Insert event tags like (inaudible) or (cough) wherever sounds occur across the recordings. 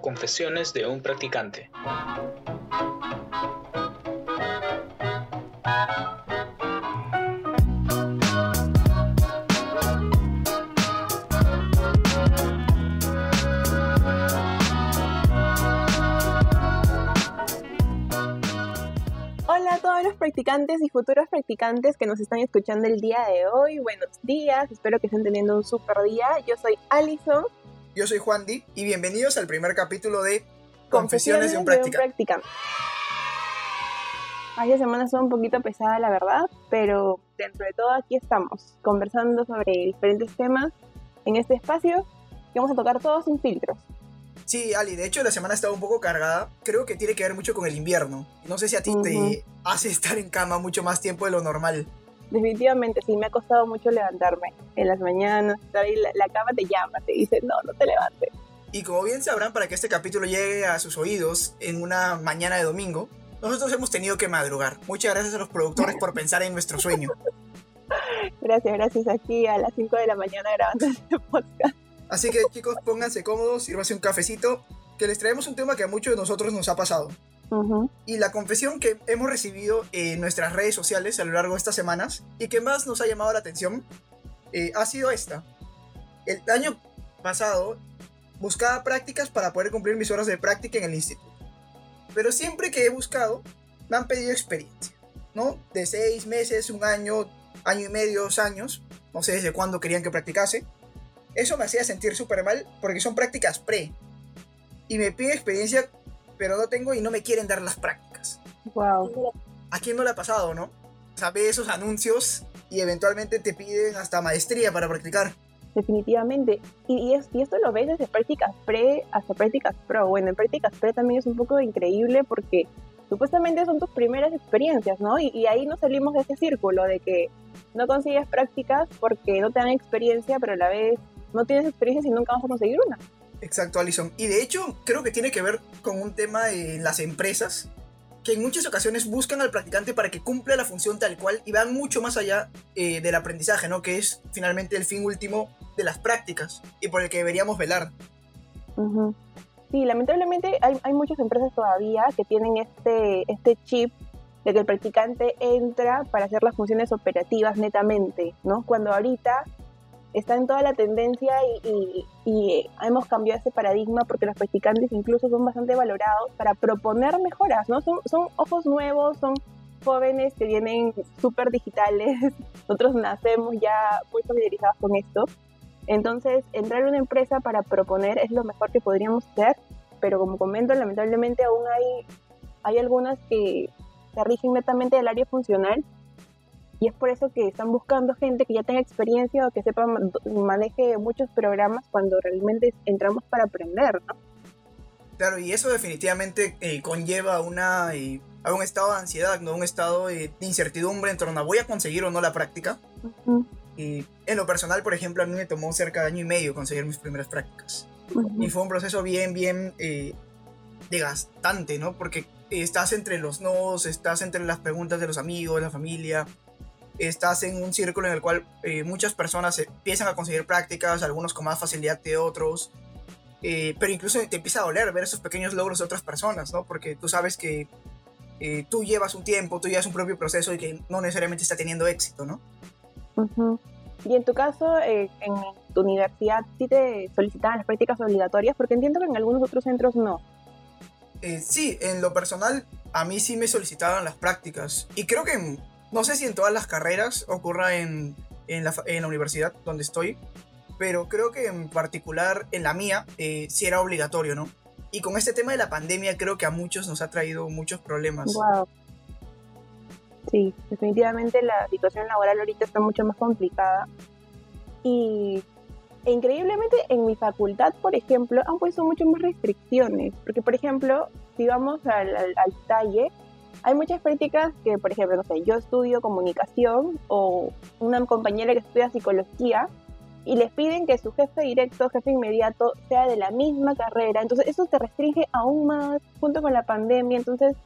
Confesiones de un practicante. Hola a todos los practicantes y futuros practicantes que nos están escuchando el día de hoy. Buenos días, espero que estén teniendo un super día. Yo soy Alison. Yo soy Juan Di y bienvenidos al primer capítulo de Confesiones, de un practicante. Esta semana son un poquito pesada, la verdad, pero dentro de todo aquí estamos, conversando sobre diferentes temas en este espacio que vamos a tocar todos sin filtros. Sí, Ali, de hecho la semana estaba un poco cargada. Creo que tiene que ver mucho con el invierno. No sé si a ti te hace estar en cama mucho más tiempo de lo normal. Definitivamente, sí, me ha costado mucho levantarme en las mañanas. La, cama te llama, te dice, no, no te levantes. Y como bien sabrán, para que este capítulo llegue a sus oídos en una mañana de domingo, nosotros hemos tenido que madrugar. Muchas gracias a los productores por pensar en nuestro sueño. (laughs) Gracias, gracias. Aquí a las 5 de la mañana grabando este podcast. Así que chicos, pónganse cómodos, sírvanse un cafecito, que les traemos un tema que a muchos de nosotros nos ha pasado. Y la confesión que hemos recibido en nuestras redes sociales a lo largo de estas semanas y que más nos ha llamado la atención eh, ha sido esta. El año pasado buscaba prácticas para poder cumplir mis horas de práctica en el instituto. Pero siempre que he buscado, me han pedido experiencia, ¿no? De seis meses, un año, año y medio, dos años, no sé desde cuándo querían que practicase. Eso me hacía sentir súper mal porque son prácticas pre. Y me pide experiencia, pero no tengo y no me quieren dar las prácticas. Wow. ¿A quién no le ha pasado, no? Sabe esos anuncios y eventualmente te piden hasta maestría para practicar. Definitivamente. Y, y, esto lo ves desde prácticas pre hasta prácticas pro. Bueno, en prácticas pre también es un poco increíble porque supuestamente son tus primeras experiencias, ¿no? Y, y, ahí nos salimos de ese círculo de que no consigues prácticas porque no te dan experiencia, pero a la vez no tienes experiencia y nunca vas a conseguir una. Exacto, Alison. Y de hecho, creo que tiene que ver con un tema en las empresas que en muchas ocasiones buscan al practicante para que cumpla la función tal cual y van mucho más allá eh, del aprendizaje, ¿no? Que es finalmente el fin último de las prácticas y por el que deberíamos velar. Sí, lamentablemente hay, hay, muchas empresas todavía que tienen este, este chip de que el practicante entra para hacer las funciones operativas netamente, ¿no? Cuando ahorita está en toda la tendencia y, hemos cambiado ese paradigma porque los practicantes incluso son bastante valorados para proponer mejoras, ¿no? Son, son ojos nuevos, son jóvenes que vienen súper digitales, (laughs) nosotros nacemos ya muy familiarizados con esto. Entonces, entrar a una empresa para proponer es lo mejor que podríamos hacer, pero como comento, lamentablemente aún hay, hay algunas que se rigen netamente del área funcional y es por eso que están buscando gente que ya tenga experiencia o que sepa maneje muchos programas cuando realmente entramos para aprender, ¿no? Claro, y eso definitivamente eh, conlleva una, eh, a un estado de ansiedad, ¿no? Un estado de incertidumbre en torno a voy a conseguir o no la práctica. Y en lo personal, por ejemplo, a mí me tomó cerca de año y medio conseguir mis primeras prácticas. Y fue un proceso bien, bien eh, desgastante, ¿no? Porque estás entre los nodos, estás entre las preguntas de los amigos, la familia, estás en un círculo en el cual eh, muchas personas empiezan a conseguir prácticas, algunos con más facilidad que otros, eh, pero incluso te empieza a doler ver esos pequeños logros de otras personas, ¿no? Porque tú sabes que eh, tú llevas un tiempo, tú llevas un propio proceso y que no necesariamente está teniendo éxito, ¿no? Y en tu caso, en tu universidad, ¿sí te solicitaban las prácticas obligatorias? Porque entiendo que en algunos otros centros no. sí, en lo personal, a mí sí me solicitaban las prácticas. Y creo que en no sé si en todas las carreras ocurra en, la, universidad donde estoy, pero creo que en particular en la mía eh, sí era obligatorio, ¿no? Y con este tema de la pandemia creo que a muchos nos ha traído muchos problemas. Wow. Sí, definitivamente la situación laboral ahorita está mucho más complicada. Y e increíblemente en mi facultad, por ejemplo, han puesto mucho más restricciones. Porque, por ejemplo, si vamos al, al, al talle, hay muchas prácticas que, por ejemplo, no sé, yo estudio comunicación o una compañera que estudia psicología y les piden que su jefe directo, jefe inmediato, sea de la misma carrera. Entonces, eso te restringe aún más junto con la pandemia. Entonces,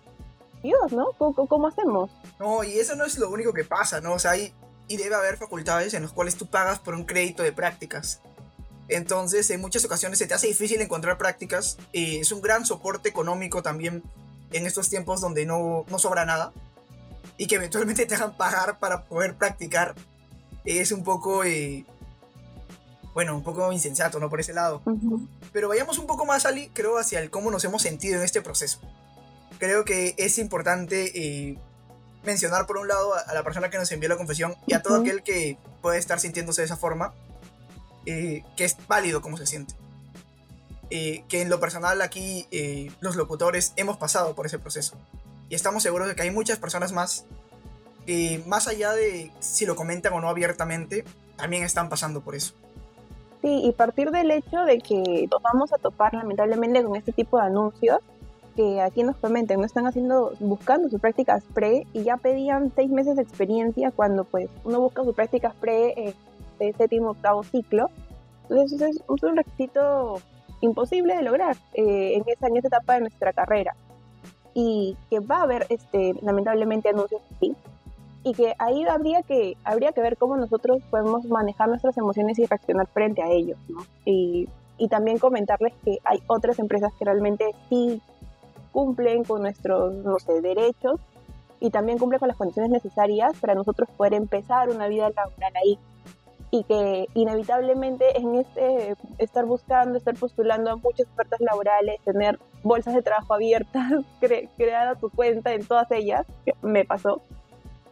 Dios, ¿no? ¿Cómo, hacemos? No, y eso no es lo único que pasa, ¿no? O sea, hay, y debe haber facultades en las cuales tú pagas por un crédito de prácticas. Entonces, en muchas ocasiones se te hace difícil encontrar prácticas. Eh, es un gran soporte económico también en estos tiempos donde no, no sobra nada. Y que eventualmente te hagan pagar para poder practicar. Es un poco, eh, bueno, un poco insensato, ¿no? Por ese lado. Pero vayamos un poco más, Ali, creo, hacia el cómo nos hemos sentido en este proceso. Creo que es importante eh, mencionar, por un lado, a, la persona que nos envió la confesión y a todo aquel que puede estar sintiéndose de esa forma eh, que es válido como se siente. Eh, que en lo personal aquí eh, los locutores hemos pasado por ese proceso. Y estamos seguros de que hay muchas personas más, más allá de si lo comentan o no abiertamente, también están pasando por eso. Sí, y partir del hecho de que nos vamos a topar lamentablemente con este tipo de anuncios, que aquí nos comentan, no están haciendo, buscando sus prácticas pre y ya pedían seis meses de experiencia cuando pues uno busca sus prácticas pre de séptimo octavo ciclo. Entonces es, un requisito imposible de lograr eh, en, esa, en esa etapa de nuestra carrera. Y que va a haber, este, lamentablemente, anuncios así. Y que ahí habría que, habría que ver cómo nosotros podemos manejar nuestras emociones y reaccionar frente a ellos. ¿no? Y, y también comentarles que hay otras empresas que realmente sí cumplen con nuestros no sé, derechos y también cumplen con las condiciones necesarias para nosotros poder empezar una vida laboral ahí y que inevitablemente en este estar buscando, estar postulando a muchas ofertas laborales, tener bolsas de trabajo abiertas, (laughs) crear tu cuenta en todas ellas, me pasó,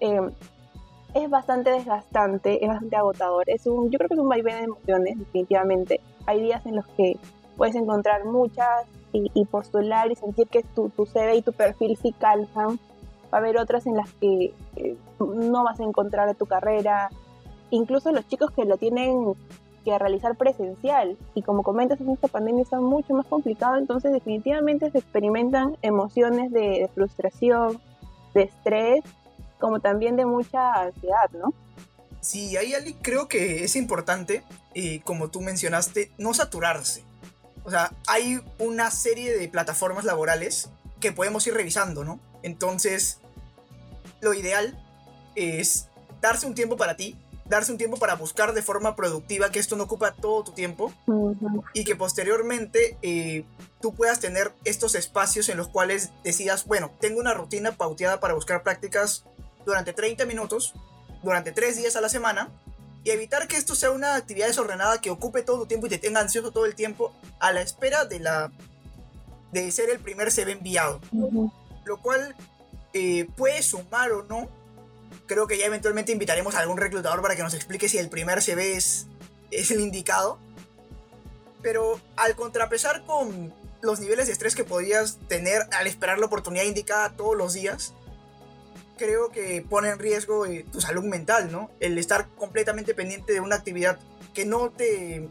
em, es bastante desgastante, es bastante agotador. Es un, yo creo que es un vaivén de emociones, definitivamente. Hay días en los que puedes encontrar muchas y, postular y sentir que tu, tu CV y tu perfil sí calzan. Va a haber otras en las que eh, no vas a encontrar de tu carrera, incluso los chicos que lo tienen que realizar presencial. Y como comentas, en esta pandemia está mucho más complicado, entonces definitivamente se experimentan emociones de, frustración, de estrés, como también de mucha ansiedad, ¿no? Sí, ahí Ali creo que es importante, y como tú mencionaste, no saturarse. O sea, hay una serie de plataformas laborales que podemos ir revisando, ¿no? Entonces, lo ideal es darse un tiempo para ti, darse un tiempo para buscar de forma productiva, que esto no ocupa todo tu tiempo y que posteriormente eh, tú puedas tener estos espacios en los cuales decidas, bueno, tengo una rutina pauteada para buscar prácticas durante 30 minutos, durante 3 días a la semana y evitar que esto sea una actividad desordenada que ocupe todo tu tiempo y te tenga ansioso todo el tiempo a la espera de la de ser el primer CV enviado. Lo cual eh, puede sumar o no creo que ya eventualmente invitaremos a algún reclutador para que nos explique si el primer CV es, es el indicado. Pero al contrapesar con los niveles de estrés que podías tener al esperar la oportunidad indicada todos los días, creo que pone en riesgo eh, tu salud mental, ¿no? El estar completamente pendiente de una actividad que no te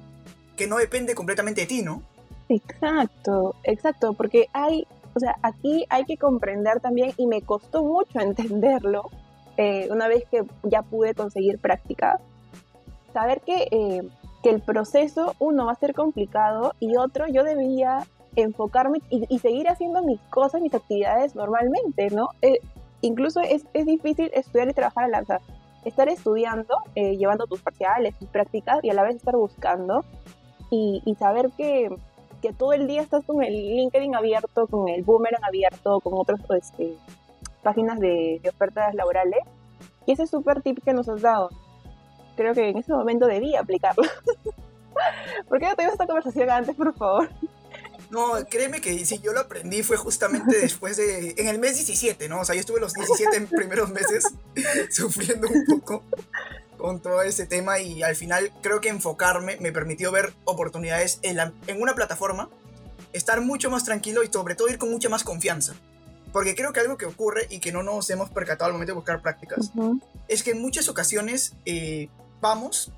que no depende completamente de ti, ¿no? Exacto, exacto, porque hay, o sea, aquí hay que comprender también y me costó mucho (laughs) entenderlo eh, una vez que ya pude conseguir práctica, saber que, eh, que, el proceso, uno, va a ser complicado y otro, yo debía enfocarme y, seguir haciendo mis cosas, mis actividades normalmente, ¿no? Eh, incluso es, es, difícil estudiar y trabajar a la Estar estudiando, llevando tus parciales, tus prácticas y a la vez estar buscando y, y saber que, que todo el día estás con el LinkedIn abierto, con el Boomerang abierto, con otros este, páginas de, ofertas laborales. Y ese súper tip que nos has dado, creo que en ese momento debía aplicarlo. (laughs) ¿Por qué no tuvimos esta conversación antes, por favor? No, créeme que si yo lo aprendí fue justamente después de, en el mes 17, ¿no? O sea, yo estuve los 17 (laughs) primeros meses (laughs) sufriendo un poco con todo ese tema y al final creo que enfocarme me permitió ver oportunidades en, en una plataforma, estar mucho más tranquilo y sobre todo ir con mucha más confianza. Porque creo que algo que ocurre y que no nos hemos percatado al momento de buscar prácticas es que en muchas ocasiones eh, vamos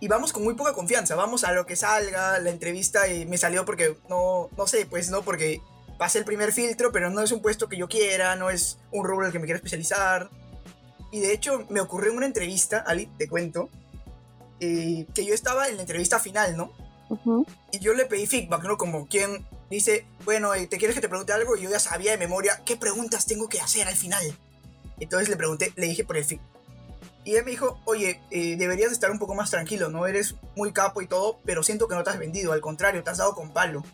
y vamos con muy poca confianza. Vamos a lo que salga, la entrevista y me salió porque no, no sé, pues no, porque pasé el primer filtro, pero no es un puesto que yo quiera, no es un rubro en el que me quiera especializar. Y de hecho me ocurrió en una entrevista, Ali, te cuento, eh, que yo estaba en la entrevista final, ¿no? Y yo le pedí feedback, ¿no? Como quien dice, bueno, eh, ¿te quieres que te pregunte algo? Y yo ya sabía de memoria qué preguntas tengo que hacer al final. Entonces le pregunté, le dije por el feedback. Y él me dijo, oye, eh, deberías estar un poco más tranquilo, ¿no? Eres muy capo y todo, pero siento que no te has vendido, al contrario, te has dado con palo.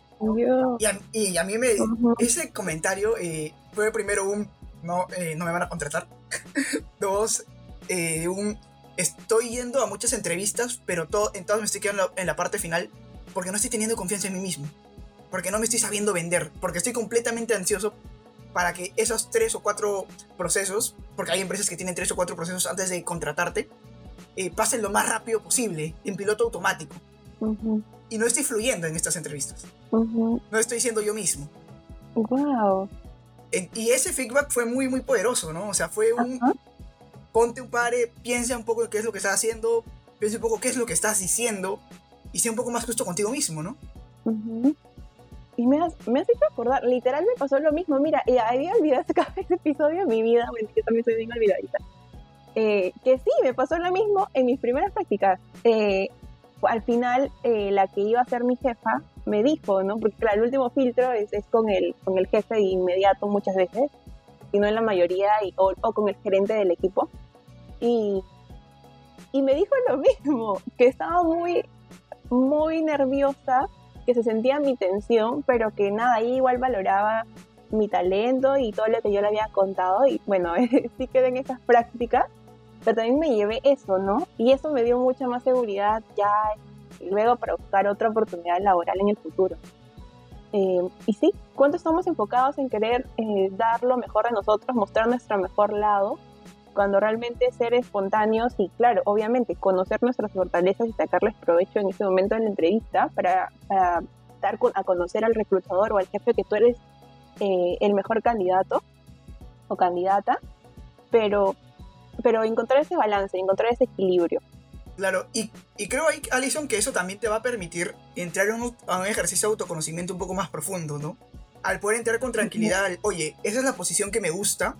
Y, a, mí me... Ese comentario eh, fue primero un, no, eh, no me van a contratar. (laughs) Dos, un, estoy yendo a muchas entrevistas, pero todo, en todas me estoy quedando en la parte final porque no estoy teniendo confianza en mí mismo. Porque no me estoy sabiendo vender. Porque estoy completamente ansioso para que esos tres o cuatro procesos, porque hay empresas que tienen tres o cuatro procesos antes de contratarte, eh, pasen lo más rápido posible, en piloto automático. Y no estoy fluyendo en estas entrevistas. No estoy siendo yo mismo. Wow. y ese feedback fue muy, muy poderoso, ¿no? O sea, fue un... Ponte un pare, piensa un poco qué es lo que estás haciendo, piensa un poco qué es lo que estás diciendo y sea un poco más justo contigo mismo, ¿no? Y me has, me has hecho acordar, literal me pasó lo mismo. Mira, y había olvidado ese (laughs) episodio de mi vida, bueno, yo también soy bien olvidadita. Eh, que sí, me pasó lo mismo en mis primeras prácticas. Eh, al final, eh, la que iba a ser mi jefa me dijo, ¿no? Porque claro, el último filtro es, es con, el, con el jefe inmediato muchas veces, y no en la mayoría, y, o, o, con el gerente del equipo. Y, y me dijo lo (laughs) mismo, que estaba muy, muy nerviosa que se sentía mi tensión, pero que nada, ahí igual valoraba mi talento y todo lo que yo le había contado y bueno, (laughs) sí quedé en esas prácticas, pero también me llevé eso, ¿no? Y eso me dio mucha más seguridad ya luego para buscar otra oportunidad laboral en el futuro. Eh, y sí, ¿cuánto estamos enfocados en querer eh, dar lo mejor de nosotros, mostrar nuestro mejor lado? Cuando realmente ser espontáneos y, claro, obviamente conocer nuestras fortalezas y sacarles provecho en ese momento en la entrevista para, dar a conocer al reclutador o al jefe que tú eres eh, el mejor candidato o candidata, pero, pero encontrar ese balance, encontrar ese equilibrio. Claro, y, y creo, Alison, que eso también te va a permitir entrar a un, a un ejercicio de autoconocimiento un poco más profundo, ¿no? Al poder entrar con tranquilidad, oye, esa es la posición que me gusta,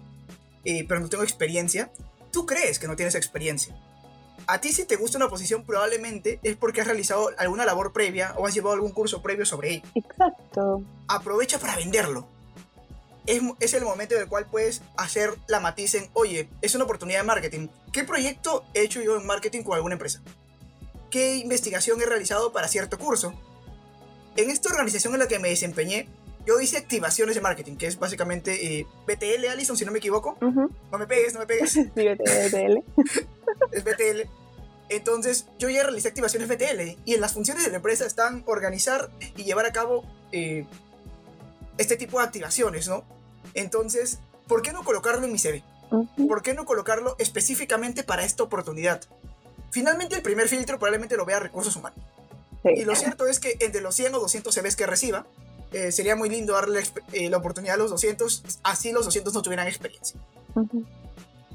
eh, pero no tengo experiencia, tú crees que no tienes experiencia. A ti si te gusta una posición probablemente es porque has realizado alguna labor previa o has llevado algún curso previo sobre ella. Exacto. Aprovecha para venderlo. Es, es, el momento en el cual puedes hacer la matiz en, oye, es una oportunidad de marketing. ¿Qué proyecto he hecho yo en marketing con alguna empresa? ¿Qué investigación he realizado para cierto curso? En esta organización en la que me desempeñé, yo hice activaciones de marketing, que es básicamente eh, BTL, Alison, si no me equivoco. No me pegues, no me pegues. (laughs) sí, BTL. (laughs) es BTL. Entonces, yo ya realicé activaciones BTL y en las funciones de la empresa están organizar y llevar a cabo eh, este tipo de activaciones, ¿no? Entonces, ¿por qué no colocarlo en mi CV? ¿Por qué no colocarlo específicamente para esta oportunidad? Finalmente, el primer filtro probablemente lo vea recursos humanos. Y lo cierto es que entre los 100 o 200 CVs que reciba, eh, sería muy lindo darle eh, la oportunidad a los 200, así los 200 no tuvieran experiencia.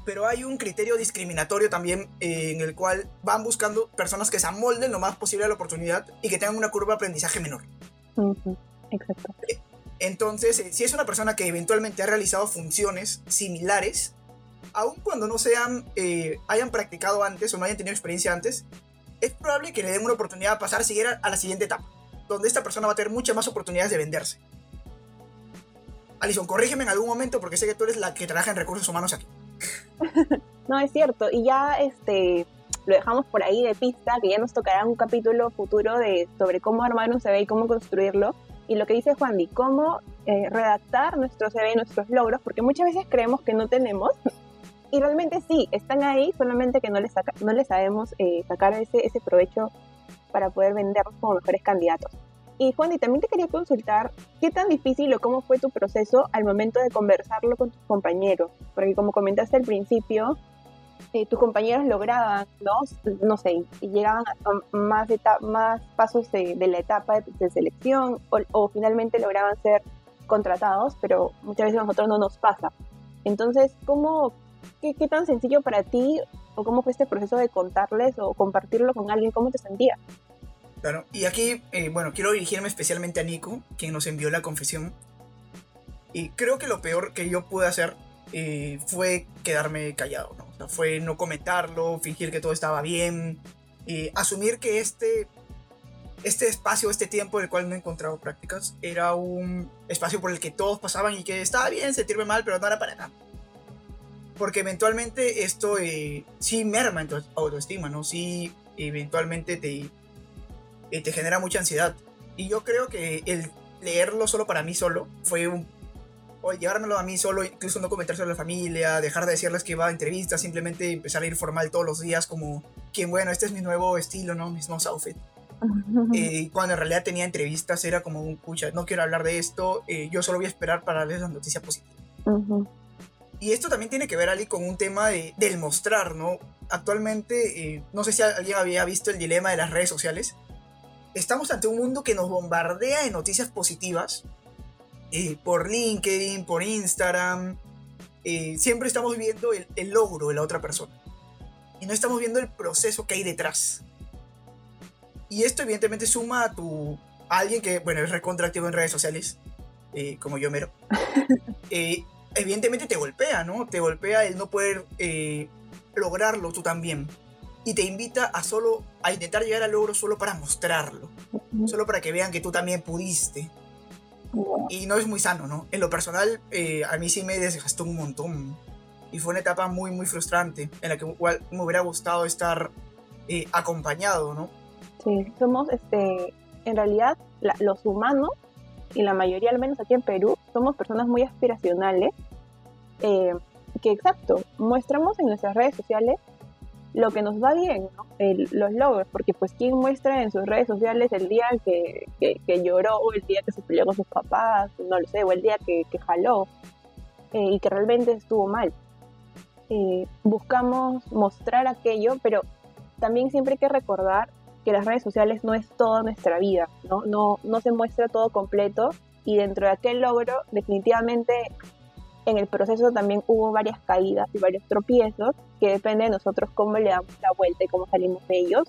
Pero hay un criterio discriminatorio también eh, en el cual van buscando personas que se amolden lo más posible a la oportunidad y que tengan una curva de aprendizaje menor. Exacto. Entonces, si es una persona que eventualmente ha realizado funciones similares, aun cuando no sean, hayan practicado antes o no hayan tenido experiencia antes, es probable que le den una oportunidad de pasar siquiera a la siguiente etapa donde esta persona va a tener muchas más oportunidades de venderse. Alison, corrígeme en algún momento porque sé que tú eres la que trabaja en recursos humanos aquí. (laughs) no, es cierto. Y ya este, lo dejamos por ahí de pista, que ya nos tocará un capítulo futuro de, sobre cómo armar un CV y cómo construirlo. Y lo que dice Juan Di, cómo eh, redactar nuestro CV y nuestros logros, porque muchas veces creemos que no tenemos. (laughs) Y realmente sí, están ahí, solamente que no les, no les sabemos eh, sacar ese, ese provecho para poder venderlos como mejores candidatos. Y Juan, y también te quería consultar qué tan difícil o cómo fue tu proceso al momento de conversarlo con tus compañeros, porque como comentaste al principio, eh, tus compañeros lograban, ¿no? No sé, llegaban a más, más pasos de, la etapa de, selección o, o, finalmente lograban ser contratados, pero muchas veces a nosotros no nos pasa. Entonces, ¿cómo, qué, qué tan sencillo para ti o cómo fue este proceso de contarles o compartirlo con alguien, cómo te sentías? Claro, y aquí, eh, bueno, quiero dirigirme especialmente a Nico, quien nos envió la confesión. Y creo que lo peor que yo pude hacer eh, fue quedarme callado, ¿no? O sea, fue no comentarlo, fingir que todo estaba bien, y asumir que este, este espacio, este tiempo en el cual no he encontrado prácticas, era un espacio por el que todos pasaban y que estaba bien sentirme mal, pero no era para nada. Porque eventualmente esto eh, sí merma en tu autoestima, ¿no? Sí, eventualmente te, eh, te genera mucha ansiedad. Y yo creo que el leerlo solo para mí solo fue un... O llevármelo a mí solo, incluso no comentárselo a la familia, dejar de decirles que iba a entrevistas, simplemente empezar a ir formal todos los días como que bueno, este es mi nuevo estilo, ¿no? Mis nuevos outfits. (laughs) Eh, cuando en realidad tenía entrevistas era como un, pucha, no quiero hablar de esto, eh, yo solo voy a esperar para darles las noticias positivas. Y esto también tiene que ver, Ali, con un tema de, del mostrar, ¿no? Actualmente, eh, no sé si alguien había visto el dilema de las redes sociales. Estamos ante un mundo que nos bombardea de noticias positivas por LinkedIn, por Instagram. siempre estamos viendo el, el logro de la otra persona. Y no estamos viendo el proceso que hay detrás y esto evidentemente suma a tu alguien que, bueno, es recontractivo en redes sociales, eh, como yo mero. (laughs) Eh, evidentemente te golpea, ¿no? Te golpea el no poder eh, lograrlo tú también. Y te invita a solo, a intentar llegar al logro solo para mostrarlo. Solo para que vean que tú también pudiste. Y no es muy sano, ¿no? En lo personal, a mí sí me desgastó un montón. Y fue una etapa muy, muy frustrante en la que igual me hubiera gustado estar acompañado, ¿no? Sí, somos, este, en realidad, los humanos, y la mayoría, al menos aquí en Perú, somos personas muy aspiracionales, eh, que exacto, muestramos en nuestras redes sociales lo que nos va bien, ¿no? los logros, porque pues quien muestra en sus redes sociales el día que, que, lloró, o el día que se peleó con sus papás, no lo sé, o el día que, que jaló eh, y que realmente estuvo mal. Eh, buscamos mostrar aquello, pero también siempre hay que recordar que las redes sociales no es toda nuestra vida, ¿no? No, no se muestra todo completo y dentro de aquel logro definitivamente en el proceso también hubo varias caídas y varios tropiezos que depende de nosotros cómo le damos la vuelta y cómo salimos de ellos.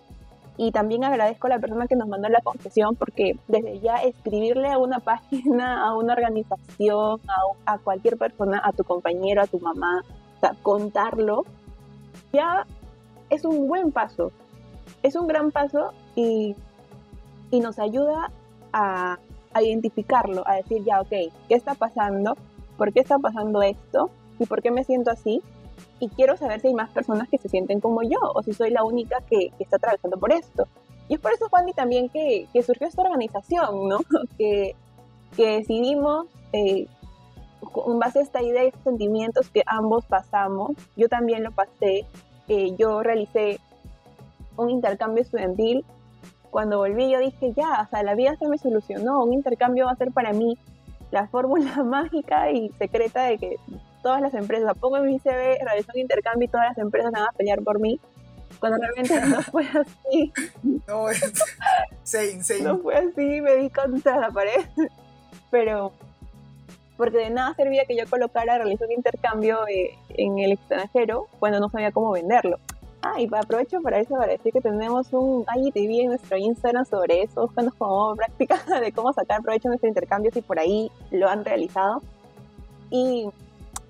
Y también agradezco a la persona que nos mandó la confesión porque desde ya escribirle a una (laughs) página, a una organización, a, a cualquier persona, a tu compañero, a tu mamá, o sea, contarlo, ya es un buen paso es un gran paso y, nos ayuda a, identificarlo, a decir, ya, ok, ¿qué está pasando? ¿Por qué está pasando esto? ¿Y por qué me siento así? Y quiero saber si hay más personas que se sienten como yo o si soy la única que, está atravesando por esto. Y es por eso, Juan, y también que, surgió esta organización, ¿no? (laughs) que, decidimos, eh, con base a esta idea y estos sentimientos que ambos pasamos, yo también lo pasé, eh, yo realicé un intercambio estudiantil, cuando volví yo dije, ya, o sea, la vida se me solucionó, un intercambio va a ser para mí la fórmula (laughs) mágica y secreta de que todas las empresas, pongo en mi CV, realizo un intercambio y todas las empresas van a pelear por mí, cuando realmente no (laughs) fue así. No, (laughs) No fue así, me di contra la pared. Pero, porque de nada servía que yo colocara, realizar un intercambio eh, en el extranjero cuando no sabía cómo venderlo. Ah, y aprovecho para eso para decir que tenemos un IGTV en nuestro Instagram sobre eso, buscando como (laughs) práctica de cómo sacar provecho de nuestros intercambios y por ahí lo han realizado. Y,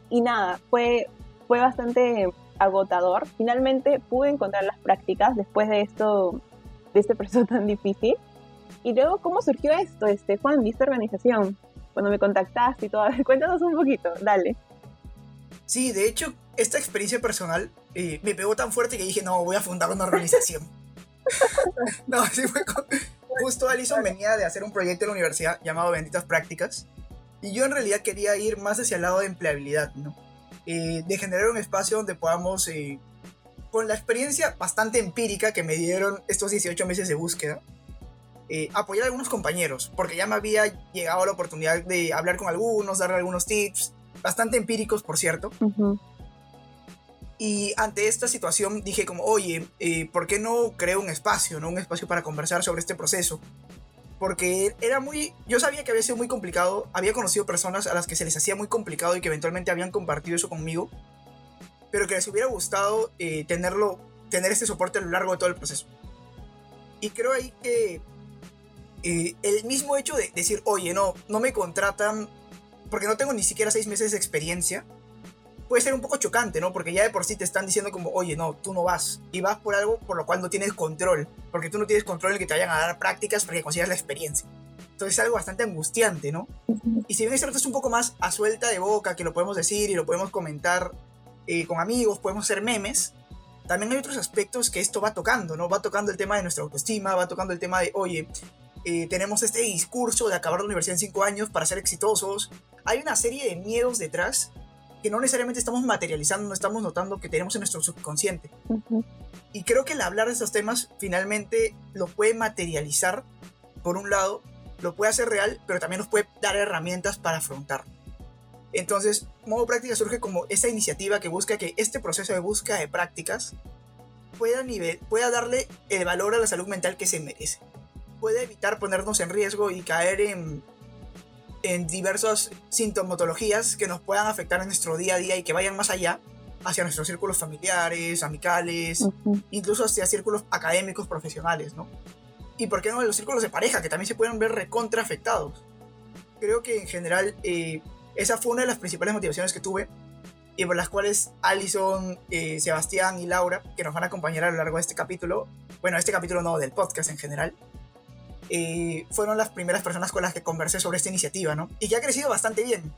y nada, fue, fue bastante agotador. Finalmente pude encontrar las prácticas después de esto, de este proceso (laughs) tan difícil. Y luego, ¿cómo surgió esto, este, Juan, esta organización? Cuando me contactaste y todo. (laughs) Cuéntanos un poquito, dale. Sí, de hecho, esta experiencia personal eh, me pegó tan fuerte que dije, no, voy a fundar una organización. (laughs) no, sí fue Justo Alison venía de hacer un proyecto en la universidad llamado Benditas Prácticas. Y yo en realidad quería ir más hacia el lado de empleabilidad, ¿no? Eh, de generar un espacio donde podamos, eh, con la experiencia bastante empírica que me dieron estos 18 meses de búsqueda, apoyar a algunos compañeros, porque ya me había llegado la oportunidad de hablar con algunos, darle algunos tips, bastante empíricos, por cierto. Y ante esta situación dije como, oye, eh, ¿por qué no creo un espacio, ¿no? Un espacio para conversar sobre este proceso. Porque era muy, yo sabía que había sido muy complicado, había conocido personas a las que se les hacía muy complicado y que eventualmente habían compartido eso conmigo, pero que les hubiera gustado eh, tenerlo, tener este soporte a lo largo de todo el proceso. Y creo ahí que eh, el mismo hecho de decir, oye, no, no me contratan porque no tengo ni siquiera seis meses de experiencia, puede ser un poco chocante, ¿no? Porque ya de por sí te están diciendo como, oye, no, tú no vas. Y vas por algo por lo cual no tienes control. Porque tú no tienes control en que te vayan a dar prácticas para que consigas la experiencia. Entonces es algo bastante angustiante, ¿no? Y si bien es cierto, es un poco más a suelta de boca, que lo podemos decir y lo podemos comentar, eh, con amigos, podemos hacer memes, también hay otros aspectos que esto va tocando, ¿no? Va tocando el tema de nuestra autoestima, va tocando el tema de, oye, eh, tenemos este discurso de acabar la universidad en cinco años para ser exitosos. Hay una serie de miedos detrás que no necesariamente estamos materializando, no estamos notando que tenemos en nuestro subconsciente. Y creo que el hablar de estos temas finalmente lo puede materializar, por un lado, lo puede hacer real, pero también nos puede dar herramientas para afrontar. Entonces, Modo Práctica surge como esta iniciativa que busca que este proceso de búsqueda de prácticas pueda, nivel, pueda darle el valor a la salud mental que se merece. Puede evitar ponernos en riesgo y caer en, en diversas sintomatologías que nos puedan afectar en nuestro día a día y que vayan más allá hacia nuestros círculos familiares, amicales, incluso hacia círculos académicos, profesionales, ¿no? Y por qué no los círculos de pareja, que también se pueden ver recontra afectados. Creo que en general eh, esa fue una de las principales motivaciones que tuve y por las cuales Alison, eh, Sebastián y Laura, que nos van a acompañar a lo largo de este capítulo, bueno, este capítulo no, del podcast en general, eh, fueron las primeras personas con las que conversé sobre esta iniciativa, ¿no? Y que ha crecido bastante bien.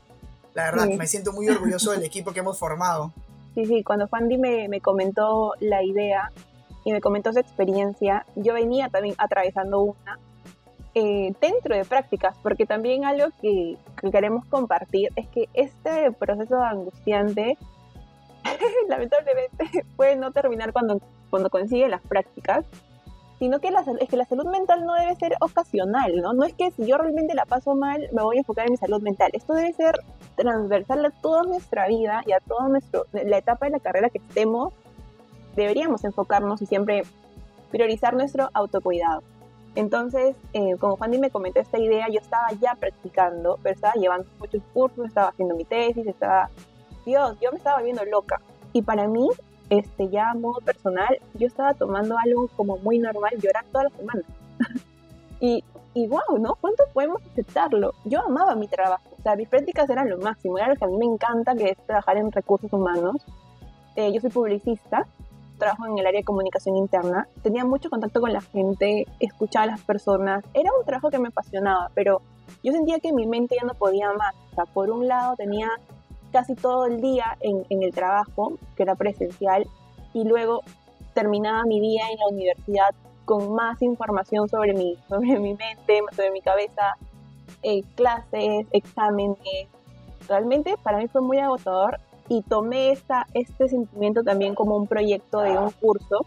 La verdad, me siento muy orgulloso del equipo que hemos formado. Sí, sí, cuando Juan me, me comentó la idea y me comentó su experiencia, yo venía también atravesando una eh, dentro de prácticas, porque también algo que, queremos compartir es que este proceso angustiante (laughs) lamentablemente puede no terminar cuando, cuando consigue las prácticas, sino que la, es que la salud mental no debe ser ocasional, ¿no? No es que si yo realmente la paso mal, me voy a enfocar en mi salud mental. Esto debe ser transversal a toda nuestra vida y a toda nuestro, la etapa de la carrera que estemos. Deberíamos enfocarnos y siempre priorizar nuestro autocuidado. Entonces, eh, como Fanny me comentó esta idea, yo estaba ya practicando, pero estaba llevando muchos cursos, estaba haciendo mi tesis, estaba... Dios, yo me estaba viendo loca. Y para mí, este, ya a modo personal, yo estaba tomando algo como muy normal, llorar todas las semanas. (laughs) y, y wow, ¿no? ¿Cuánto podemos aceptarlo? Yo amaba mi trabajo, o sea, mis prácticas eran lo máximo, era lo que a mí me encanta, que es trabajar en recursos humanos. Eh, yo soy publicista trabajo en el área de comunicación interna, tenía mucho contacto con la gente, escuchaba a las personas, era un trabajo que me apasionaba, pero yo sentía que mi mente ya no podía más. O sea, por un lado tenía casi todo el día en, el trabajo, que era presencial, y luego terminaba mi día en la universidad con más información sobre mi, (laughs) sobre mi mente, sobre mi cabeza, eh, clases, exámenes. Realmente para mí fue muy agotador y tomé esta, este sentimiento también como un proyecto de un curso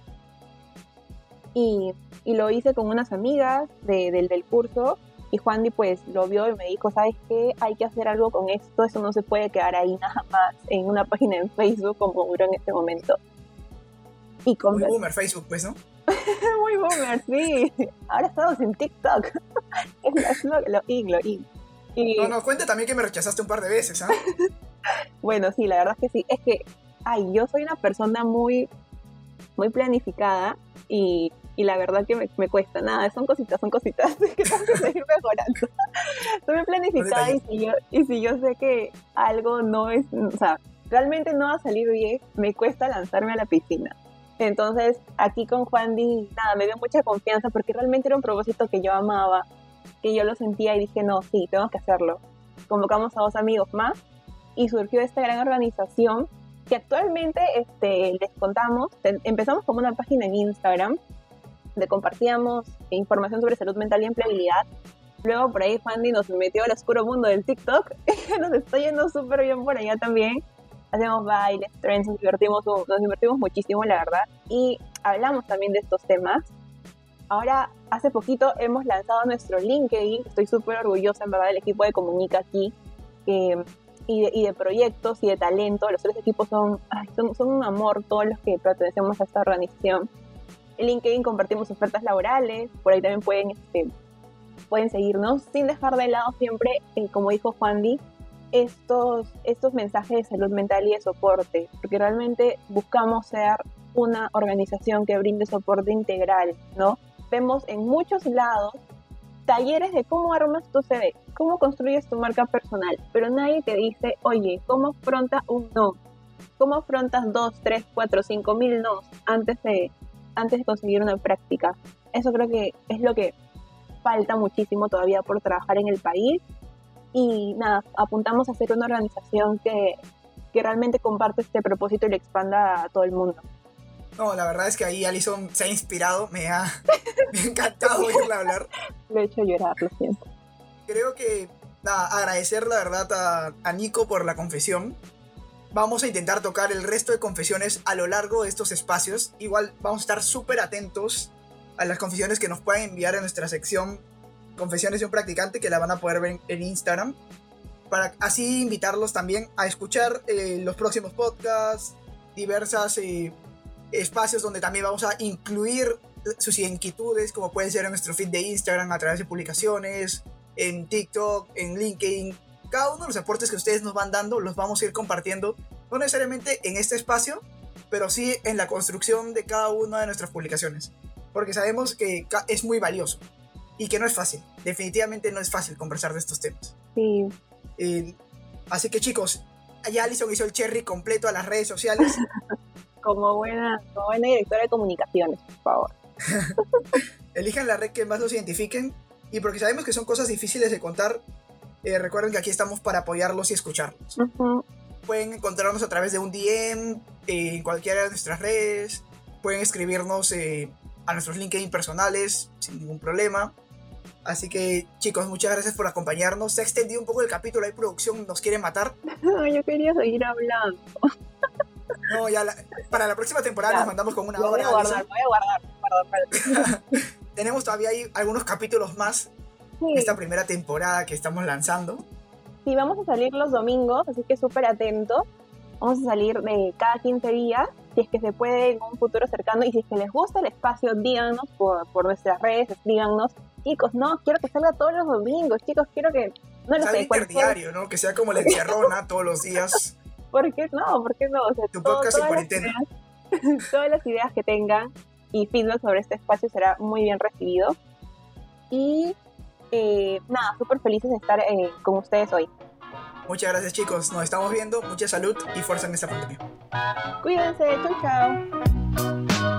y, y lo hice con unas amigas de, del, del curso y Juan pues lo vio y me dijo, ¿sabes qué? Hay que hacer algo con esto, eso no se puede quedar ahí nada más en una página en Facebook como duró en este momento. Y. Muy boomer Facebook, pues, ¿no? (laughs) Muy boomer, sí. Ahora estamos en TikTok. (laughs) es lo, lo, lo, y... No, no, cuenta también que me rechazaste un par de veces, ¿ah? (laughs) bueno, sí, la verdad es que sí. Es que, ay, yo soy una persona muy, muy planificada y, y la verdad que me, me, cuesta nada. Son cositas, son cositas (laughs) que tengo que seguir mejorando. (laughs) soy muy planificada y si, yo, y si yo sé que algo no es, o sea, realmente no va a salir bien, me cuesta lanzarme a la piscina. Entonces, aquí con Juan Di, nada, me dio mucha confianza porque realmente era un propósito que yo amaba, que yo lo sentía y dije, no, sí, tengo que hacerlo. Convocamos a dos amigos más y surgió esta gran organización que actualmente este, les contamos, empezamos como una página en Instagram donde compartíamos información sobre salud mental y empleabilidad. Luego por ahí Fandy nos metió al oscuro mundo del TikTok, (laughs) nos está yendo súper bien por allá también. Hacemos bailes, trends, nos divertimos, nos divertimos muchísimo, la verdad. Y hablamos también de estos temas. Ahora, hace poquito hemos lanzado nuestro LinkedIn. Estoy súper orgullosa, en verdad, del equipo de Comunica aquí. Eh, y de, proyectos y de talento. Los tres equipos son, son, son, un amor, todos los que pertenecemos a esta organización. En LinkedIn compartimos ofertas laborales, por ahí también pueden, este, pueden seguirnos, sin dejar de lado siempre, eh, como dijo Juan Di, estos, estos mensajes de salud mental y de soporte, porque realmente buscamos ser una organización que brinde soporte integral, ¿no? Vemos en muchos lados talleres de cómo armas tu CV, cómo construyes tu marca personal, pero nadie te dice, oye, ¿cómo afrontas un no? ¿Cómo afrontas dos, tres, cuatro, cinco mil no antes de, antes de conseguir una práctica? Eso creo que es lo que falta muchísimo todavía por trabajar en el país. Y nada, apuntamos a ser una organización que, que realmente comparte este propósito y lo expanda a todo el mundo. No, la verdad es que ahí Alison se ha inspirado, me ha, (laughs) encantado oírla hablar. Lo he hecho llorar, lo siento. Creo que agradecer la verdad a, a Nico por la confesión. Vamos a intentar tocar el resto de confesiones a lo largo de estos espacios. Igual vamos a estar súper atentos a las confesiones que nos puedan enviar en nuestra sección Confesiones de un practicante que la van a poder ver en, Instagram. Para así invitarlos también a escuchar eh, los próximos podcasts, diversas eh, espacios donde también vamos a incluir sus inquietudes, como pueden ser en nuestro feed de Instagram a través de publicaciones, en TikTok, en LinkedIn. Cada uno de los aportes que ustedes nos van dando los vamos a ir compartiendo, no necesariamente en este espacio, pero sí en la construcción de cada una de nuestras publicaciones, porque sabemos que es muy valioso y que no es fácil. Definitivamente no es fácil conversar de estos temas. Sí. así que chicos, ya Alison hizo el cherry completo a las redes sociales. (laughs) como buena, como buena directora de comunicaciones, por favor. (laughs) Elijan la red que más los identifiquen y porque sabemos que son cosas difíciles de contar, eh, recuerden que aquí estamos para apoyarlos y escucharlos. Pueden encontrarnos a través de un DM eh, en cualquiera de nuestras redes, pueden escribirnos eh, a nuestros LinkedIn personales sin ningún problema. Así que chicos, muchas gracias por acompañarnos. Se ha extendido un poco el capítulo, hay producción, nos quiere matar. (laughs) Yo quería seguir hablando. (laughs) No, ya para la próxima temporada nos mandamos con una hora. Voy a guardar, voy a guardar. Tenemos todavía ahí algunos capítulos más de esta primera temporada que estamos lanzando. Sí, vamos a salir los domingos, así que súper atentos. Vamos a salir de cada 15 días, si es que se puede en un futuro cercano. Y si es que les gusta el espacio, díganos por, por nuestras redes, escríbanos. Chicos, no, quiero que salga todos los domingos, chicos, quiero que... No lo sé, interdiario, ¿no? Que sea como la encierrona (laughs) todos los días. ¿Por qué no? ¿Por qué no? tu podcast en cuarentena. (laughs) todas las ideas que tengan y feedback sobre este espacio será muy bien recibido. Y eh, nada, súper felices de estar eh, con ustedes hoy. Muchas gracias chicos, nos estamos viendo, mucha salud y fuerza en esta pandemia. Cuídense, chau chao.